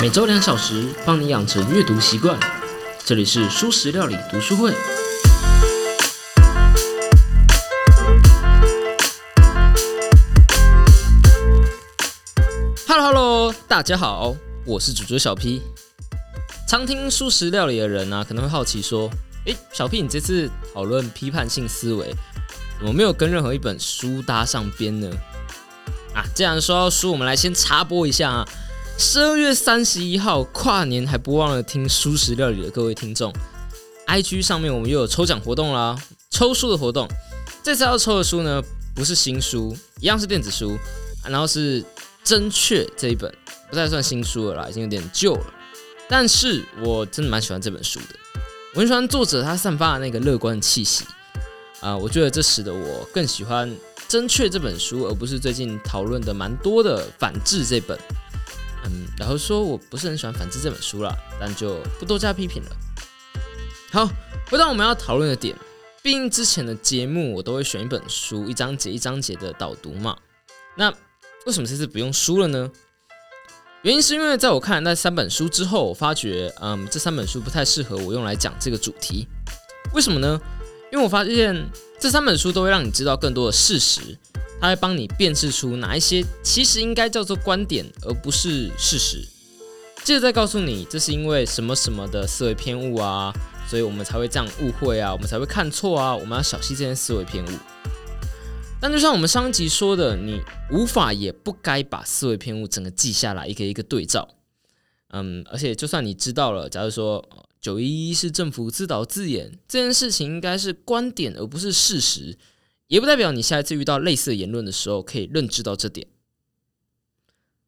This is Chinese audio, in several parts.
每周两小时，帮你养成阅读习惯。这里是蔬食料理读书会。Hello Hello，大家好，我是主角小 P。常听素食料理的人呢、可能会好奇说：“诶，小 P，你这次讨论批判性思维，怎么没有跟任何一本书搭上边呢？”啊，既然说到书，我们来先插播一下啊。十二月三十一号跨年还不忘了听素食料理的各位听众，IG 上面我们又有抽奖活动啦，抽书的活动。这次要抽的书呢，不是新书，一样是电子书，然后是《真确》这一本，不太算新书了啦，已经有点旧了。但是我真的蛮喜欢这本书的，我很喜欢作者他散发的那个乐观的气息啊、我觉得这使得我更喜欢《真确》这本书，而不是最近讨论的蛮多的《反制》这本。嗯，然后说我不是很喜欢《反制》这本书啦，但就不多加批评了。好，回到我们要讨论的点，毕竟之前的节目我都会选一本书，一章节一章节的导读嘛。那为什么这次不用书了呢？原因是因为在我看了那三本书之后，我发觉，嗯，这三本书不太适合我用来讲这个主题。为什么呢？因为我发现这三本书都会让你知道更多的事实，它会帮你辨识出哪一些其实应该叫做观点，而不是事实。接着再告诉你，这是因为什么什么的思维偏误啊，所以我们才会这样误会啊，我们才会看错啊，我们要小心这些思维偏误。但就像我们上集说的，你无法也不该把思维偏误整个记下来，一个一个对照。嗯，而且就算你知道了，假如说九一一是政府自导自演，这件事情应该是观点而不是事实，也不代表你下一次遇到类似的言论的时候可以认知到这点。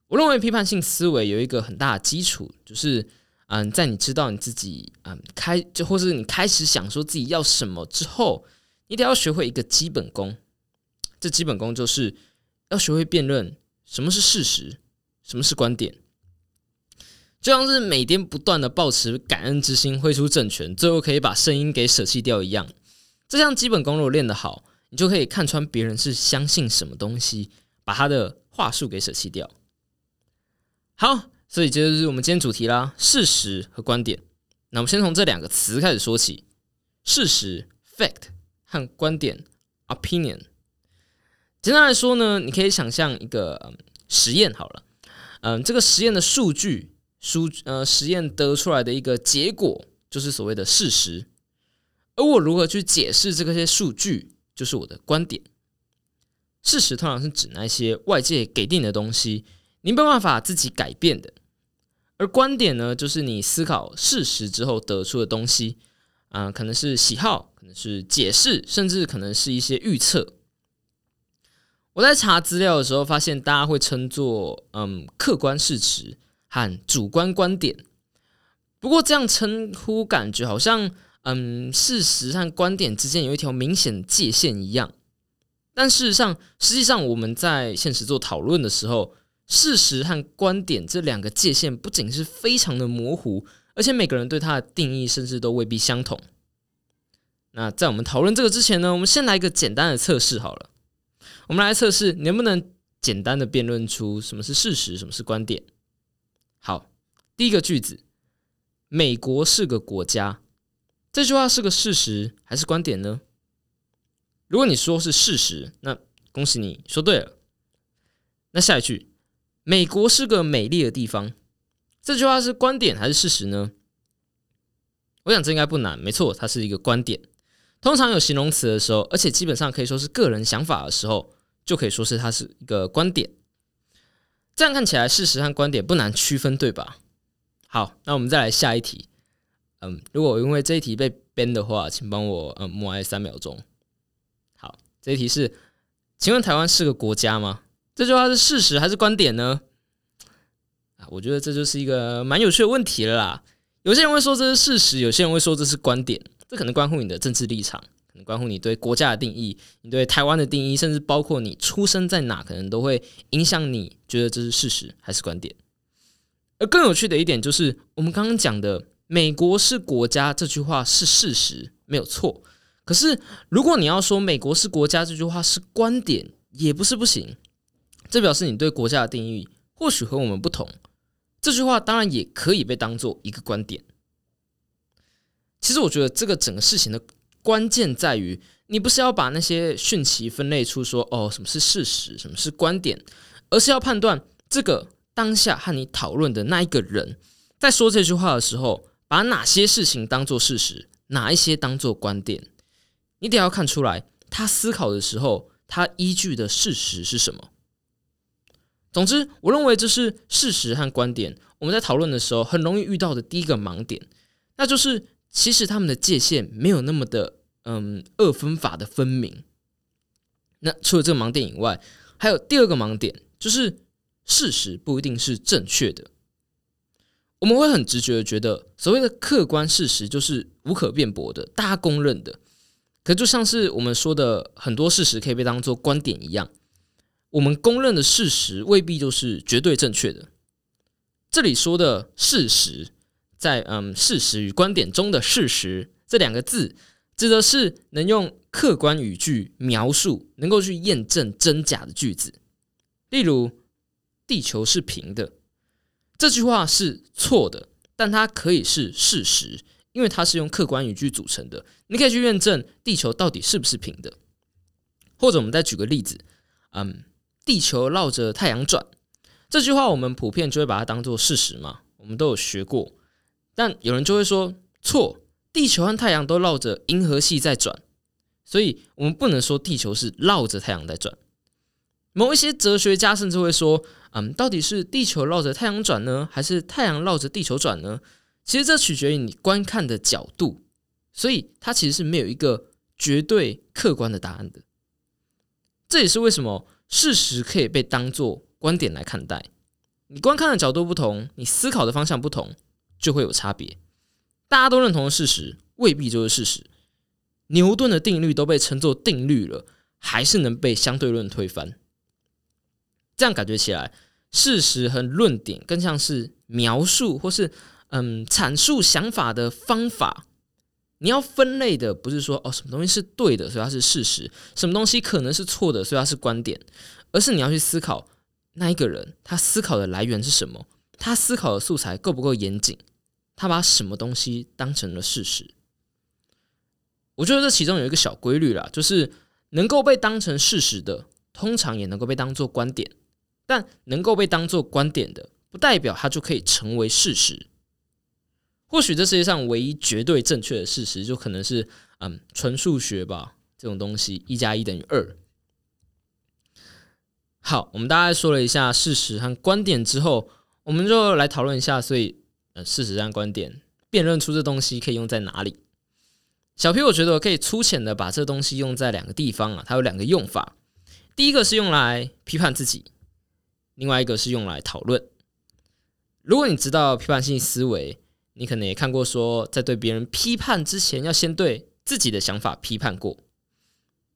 我认为批判性思维有一个很大的基础，就是嗯，在你知道你自己嗯开就或是你开始想说自己要什么之后，你得要学会一个基本功。这基本功就是要学会辨认什么是事实，什么是观点。就像是每天不断的保持感恩之心，挥出正拳，最后可以把声音给舍弃掉一样。这项基本功如果练得好，你就可以看穿别人是相信什么东西，把他的话术给舍弃掉。好，所以这就是我们今天主题啦：事实和观点。那我们先从这两个词开始说起：事实 （fact） 和观点 （opinion）。简单来说呢，你可以想象一个、实验好了，嗯，这个实验的数据。数呃实验得出来的一个结果就是所谓的事实，而我如何去解释这些数据，就是我的观点。事实通常是指那些外界给定的东西，你没办法自己改变的；而观点呢，就是你思考事实之后得出的东西，啊、可能是喜好，可能是解释，甚至可能是一些预测。我在查资料的时候，发现大家会称作嗯客观事实。和主观观点，不过这样称呼感觉好像，嗯，事实和观点之间有一条明显界限一样。但事实上，实际上我们在现实做讨论的时候，事实和观点这两个界限不仅是非常的模糊，而且每个人对它的定义甚至都未必相同。那在我们讨论这个之前呢，我们先来一个简单的测试好了。我们来测试能不能简单的辩论出什么是事实，什么是观点。好，第一个句子，美国是个国家，这句话是个事实还是观点呢？如果你说是事实，那恭喜你说对了。那下一句，美国是个美丽的地方，这句话是观点还是事实呢？我想这应该不难，没错，它是一个观点。通常有形容词的时候，而且基本上可以说是个人想法的时候，就可以说是它是一个观点。这样看起来，事实和观点不难区分，对吧？好，那我们再来下一题。嗯，如果因为这一题被 ban 的话，请帮我嗯默哀三秒钟。好，这一题是，请问台湾是个国家吗？这句话是事实还是观点呢？啊，我觉得这就是一个蛮有趣的问题了啦。有些人会说这是事实，有些人会说这是观点，这可能关乎你的政治立场，可能关乎你对国家的定义，你对台湾的定义，甚至包括你出生在哪，可能都会影响你觉得这是事实还是观点。而更有趣的一点就是，我们刚刚讲的“美国是国家”这句话是事实，没有错。可是，如果你要说“美国是国家”这句话是观点，也不是不行。这表示你对国家的定义或许和我们不同，这句话当然也可以被当做一个观点。其实我觉得这个整个事情的关键在于，你不是要把那些讯息分类出说哦什么是事实，什么是观点，而是要判断这个当下和你讨论的那一个人在说这句话的时候，把哪些事情当做事实，哪一些当做观点，你得要看出来他思考的时候，他依据的事实是什么。总之，我认为这是事实和观点我们在讨论的时候很容易遇到的第一个盲点，那就是。其实他们的界限没有那么的，嗯，二分法的分明。那除了这个盲点以外，还有第二个盲点，就是事实不一定是正确的。我们会很直觉的觉得，所谓的客观事实就是无可辩驳的，大家公认的。可就像是我们说的很多事实可以被当做观点一样，我们公认的事实未必就是绝对正确的。这里说的事实。在嗯，事实与观点中的事实这两个字，指的是能用客观语句描述、能够去验证真假的句子。例如，地球是平的，这句话是错的，但它可以是事实，因为它是用客观语句组成的。你可以去验证地球到底是不是平的。或者，我们再举个例子，嗯，地球绕着太阳转，这句话我们普遍就会把它当做事实嘛，我们都有学过。但有人就会说错，地球和太阳都绕着银河系在转，所以我们不能说地球是绕着太阳在转。某一些哲学家甚至会说，嗯，到底是地球绕着太阳转呢，还是太阳绕着地球转呢？其实这取决于你观看的角度，所以它其实是没有一个绝对客观的答案的。这也是为什么事实可以被当做观点来看待。你观看的角度不同，你思考的方向不同。就会有差别。大家都认同的事实，未必就是事实。牛顿的定律都被称作定律了，还是能被相对论推翻。这样感觉起来，事实和论点更像是描述或是嗯阐述想法的方法。你要分类的不是说哦什么东西是对的，所以它是事实；什么东西可能是错的，所以它是观点。而是你要去思考那一个人他思考的来源是什么，他思考的素材够不够严谨。他把什么东西当成了事实？我觉得这其中有一个小规律啦，就是能够被当成事实的，通常也能够被当做观点；但能够被当做观点的，不代表它就可以成为事实。或许这世界上唯一绝对正确的事实，就可能是嗯纯数学吧，这种东西一加一等于二。好，我们大概说了一下事实和观点之后，我们就来讨论一下，所以。呃，事实上，观点辨认出这东西可以用在哪里？小 P，我觉得我可以粗浅的把这东西用在两个地方啊，它有两个用法。第一个是用来批判自己，另外一个是用来讨论。如果你知道批判性思维，你可能也看过说，在对别人批判之前，要先对自己的想法批判过。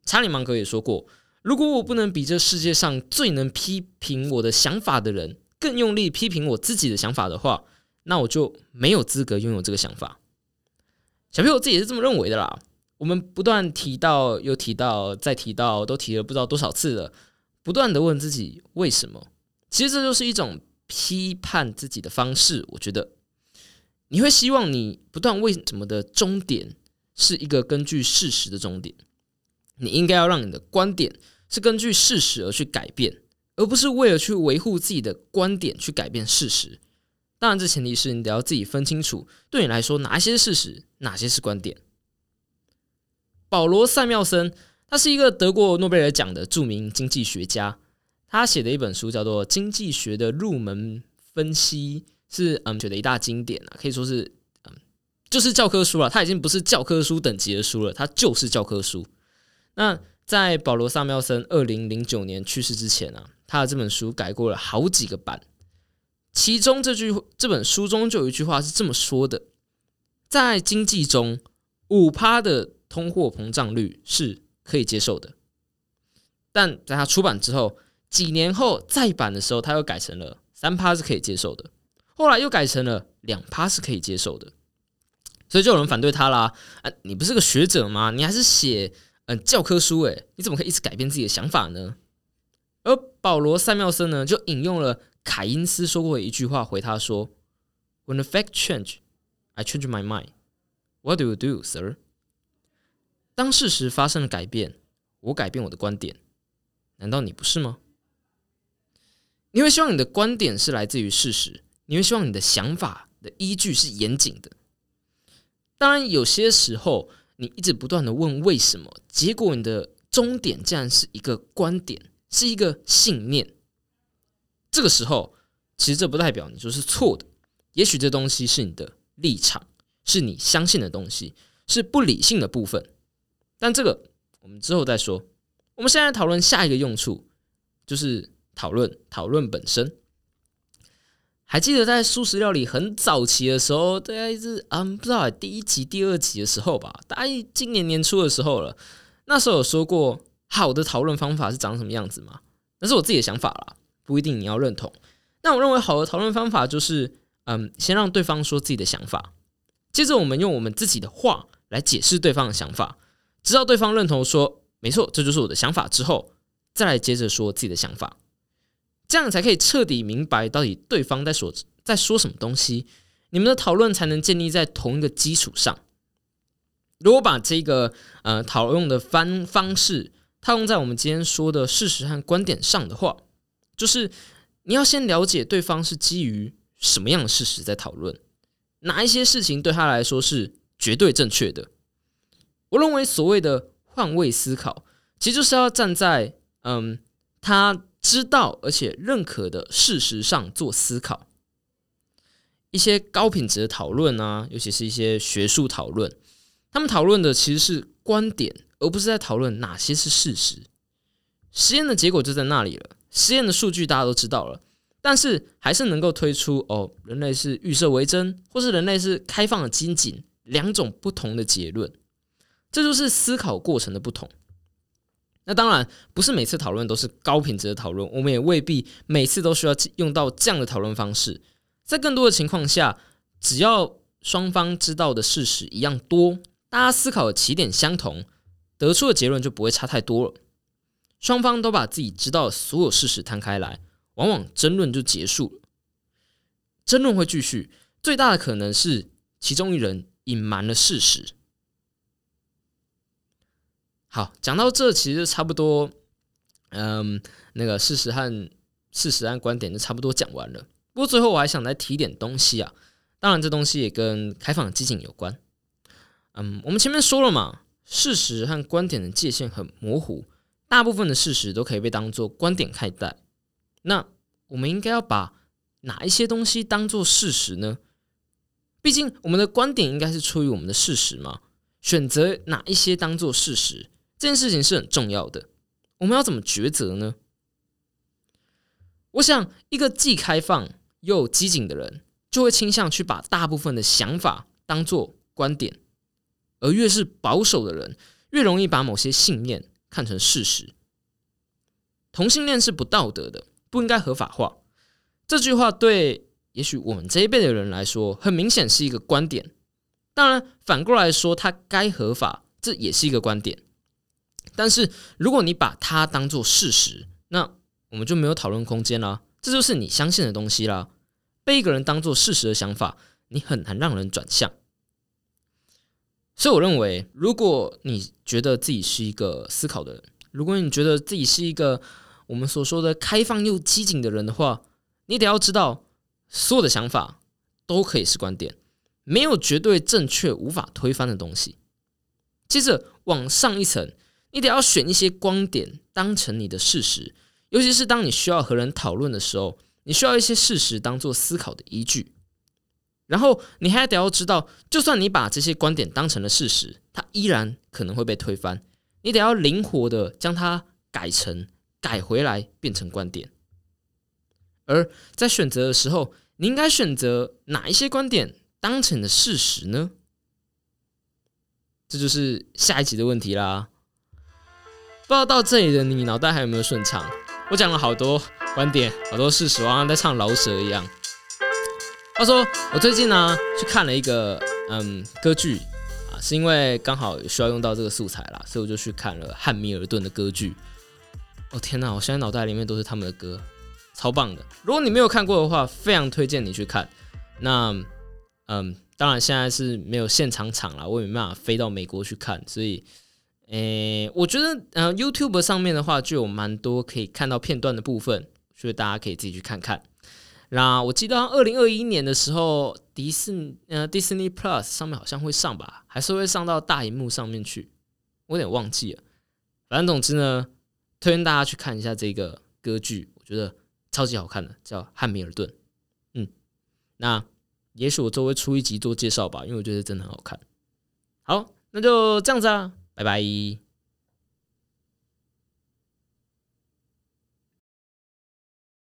查理芒格也说过，如果我不能比这世界上最能批评我的想法的人更用力批评我自己的想法的话。那我就没有资格拥有这个想法。小朋友自己也是这么认为的啦。我们不断提到，又提到，再提到，都提了不知道多少次了。不断的问自己为什么？其实这就是一种批判自己的方式。我觉得你会希望你不断为什么的终点是一个根据事实的终点。你应该要让你的观点是根据事实而去改变，而不是为了去维护自己的观点去改变事实。当然，这前提是你得要自己分清楚，对你来说哪些事实，哪些是观点。保罗·塞缪森，他是一个得过诺贝尔奖的著名经济学家，他写的一本书叫做《经济学的入门分析》，是嗯，觉得一大经典啊，可以说是嗯，就是教科书了。它已经不是教科书等级的书了，它就是教科书。那在保罗·萨缪森二零零九年去世之前啊，他的这本书改过了好几个版。其中这句这本书中就有一句话是这么说的：在经济中，五趴的通货膨胀率是可以接受的。但在他出版之后，几年后再版的时候，他又改成了三趴是可以接受的。后来又改成了两趴是可以接受的。所以就有人反对他啦！啊，你不是个学者吗？你还是写嗯教科书诶，你怎么可以一直改变自己的想法呢？而保罗·塞缪森呢，就引用了。凯因斯说过的一句话回他说：“When the fact change, I change my mind. What do you do, sir？” 当事实发生了改变，我改变我的观点。难道你不是吗？你会希望你的观点是来自于事实，你会希望你的想法的依据是严谨的。当然，有些时候你一直不断的问为什么，结果你的终点竟然是一个观点，是一个信念。这个时候，其实这不代表你就是错的。也许这东西是你的立场，是你相信的东西，是不理性的部分。但这个我们之后再说。我们现在讨论下一个用处，就是讨论讨论本身。还记得在素食料理很早期的时候，大概是嗯不知道第一集、第二集的时候吧，大概今年年初的时候了。那时候有说过好的讨论方法是长什么样子吗？那是我自己的想法啦，不一定你要认同。那我认为好的讨论方法就是嗯，先让对方说自己的想法，接着我们用我们自己的话来解释对方的想法，直到对方认同说没错，这就是我的想法之后，再来接着说自己的想法。这样才可以彻底明白到底对方在说在说什么东西，你们的讨论才能建立在同一个基础上。如果把这个呃讨论的方方式套用在我们今天说的事实和观点上的话，就是你要先了解对方是基于什么样的事实在讨论，哪一些事情对他来说是绝对正确的。我认为所谓的换位思考，其实就是要站在嗯他。知道而且认可的事实上做思考，一些高品质的讨论啊，尤其是一些学术讨论，他们讨论的其实是观点，而不是在讨论哪些是事实。实验的结果就在那里了，实验的数据大家都知道了，但是还是能够推出哦，人类是预设为真，或是人类是开放的精谨两种不同的结论，这就是思考过程的不同。那当然不是每次讨论都是高品质的讨论，我们也未必每次都需要用到这样的讨论方式。在更多的情况下，只要双方知道的事实一样多，大家思考的起点相同，得出的结论就不会差太多了。双方都把自己知道的所有事实摊开来，往往争论就结束了。争论会继续，最大的可能是其中一人隐瞒了事实。好，讲到这，其实差不多，嗯，那个事实和事实和观点就差不多讲完了。不过最后我还想再提点东西啊，当然这东西也跟开放的激情有关。嗯，我们前面说了嘛，事实和观点的界限很模糊，大部分的事实都可以被当做观点看待。那我们应该要把哪一些东西当做事实呢？毕竟我们的观点应该是出于我们的事实嘛，选择哪一些当做事实？这件事情是很重要的，我们要怎么抉择呢？我想，一个既开放又机警的人，就会倾向去把大部分的想法当做观点；而越是保守的人，越容易把某些信念看成事实。同性恋是不道德的，不应该合法化。这句话对也许我们这一辈的人来说，很明显是一个观点。当然，反过来说，它该合法，这也是一个观点。但是，如果你把它当做事实，那我们就没有讨论空间啦。这就是你相信的东西啦。被一个人当做事实的想法，你很难让人转向。所以，我认为，如果你觉得自己是一个思考的人，如果你觉得自己是一个我们所说的开放又机警的人的话，你得要知道，所有的想法都可以是观点，没有绝对正确、无法推翻的东西。接着往上一层。你得要选一些观点当成你的事实，尤其是当你需要和人讨论的时候，你需要一些事实当做思考的依据。然后你还得要知道，就算你把这些观点当成了事实，它依然可能会被推翻。你得要灵活的将它改成、改回来，变成观点。而在选择的时候，你应该选择哪一些观点当成的事实呢？这就是下一集的问题啦。不知道到这里的你脑袋还有没有顺畅？我讲了好多观点，好多事实，好像在唱老舍一样。他说我最近呢去看了一个嗯歌剧啊，是因为刚好需要用到这个素材啦，所以我就去看了汉密尔顿的歌剧。哦天哪，我现在脑袋里面都是他们的歌，超棒的。如果你没有看过的话，非常推荐你去看。那嗯，当然现在是没有现场场了，我也没办法飞到美国去看，所以，诶，我觉得呃，YouTube 上面的话就有蛮多可以看到片段的部分，所以大家可以自己去看看。那我记得二零二一年的时候，迪士呃 Disney Plus 上面好像会上吧，还是会上到大荧幕上面去，我有点忘记了。反正总之呢，推荐大家去看一下这个歌剧，我觉得超级好看的，叫《汉密尔顿》。嗯，那也许我周围出一集做介绍吧，因为我觉得真的很好看。好，那就这样子啊，拜拜。